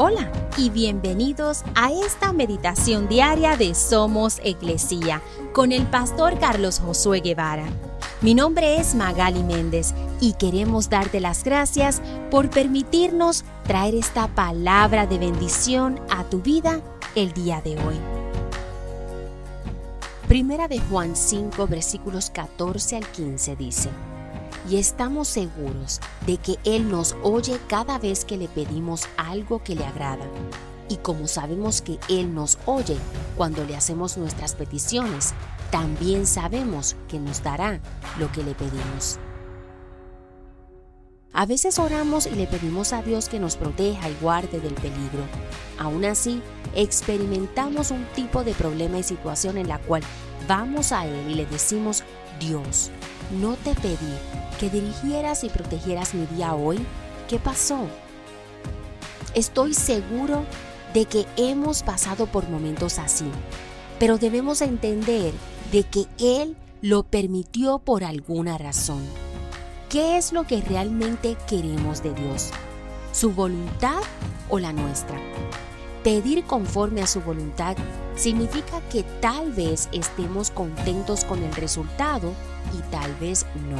Hola y bienvenidos a esta meditación diaria de Somos Iglesia con el pastor Carlos Josué Guevara. Mi nombre es Magali Méndez y queremos darte las gracias por permitirnos traer esta palabra de bendición a tu vida el día de hoy. Primera de Juan 5 versículos 14 al 15 dice, y estamos seguros de que Él nos oye cada vez que le pedimos algo que le agrada. Y como sabemos que Él nos oye cuando le hacemos nuestras peticiones, también sabemos que nos dará lo que le pedimos. A veces oramos y le pedimos a Dios que nos proteja y guarde del peligro. Aún así, experimentamos un tipo de problema y situación en la cual vamos a Él y le decimos, Dios, no te pedí que dirigieras y protegieras mi día hoy. ¿Qué pasó? Estoy seguro de que hemos pasado por momentos así, pero debemos entender de que Él lo permitió por alguna razón. ¿Qué es lo que realmente queremos de Dios? ¿Su voluntad o la nuestra? Pedir conforme a su voluntad significa que tal vez estemos contentos con el resultado y tal vez no.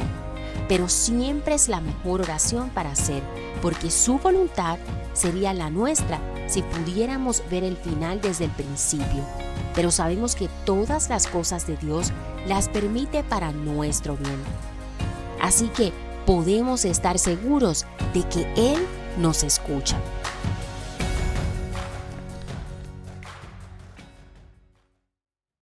Pero siempre es la mejor oración para hacer, porque su voluntad sería la nuestra si pudiéramos ver el final desde el principio. Pero sabemos que todas las cosas de Dios las permite para nuestro bien. Así que podemos estar seguros de que Él nos escucha.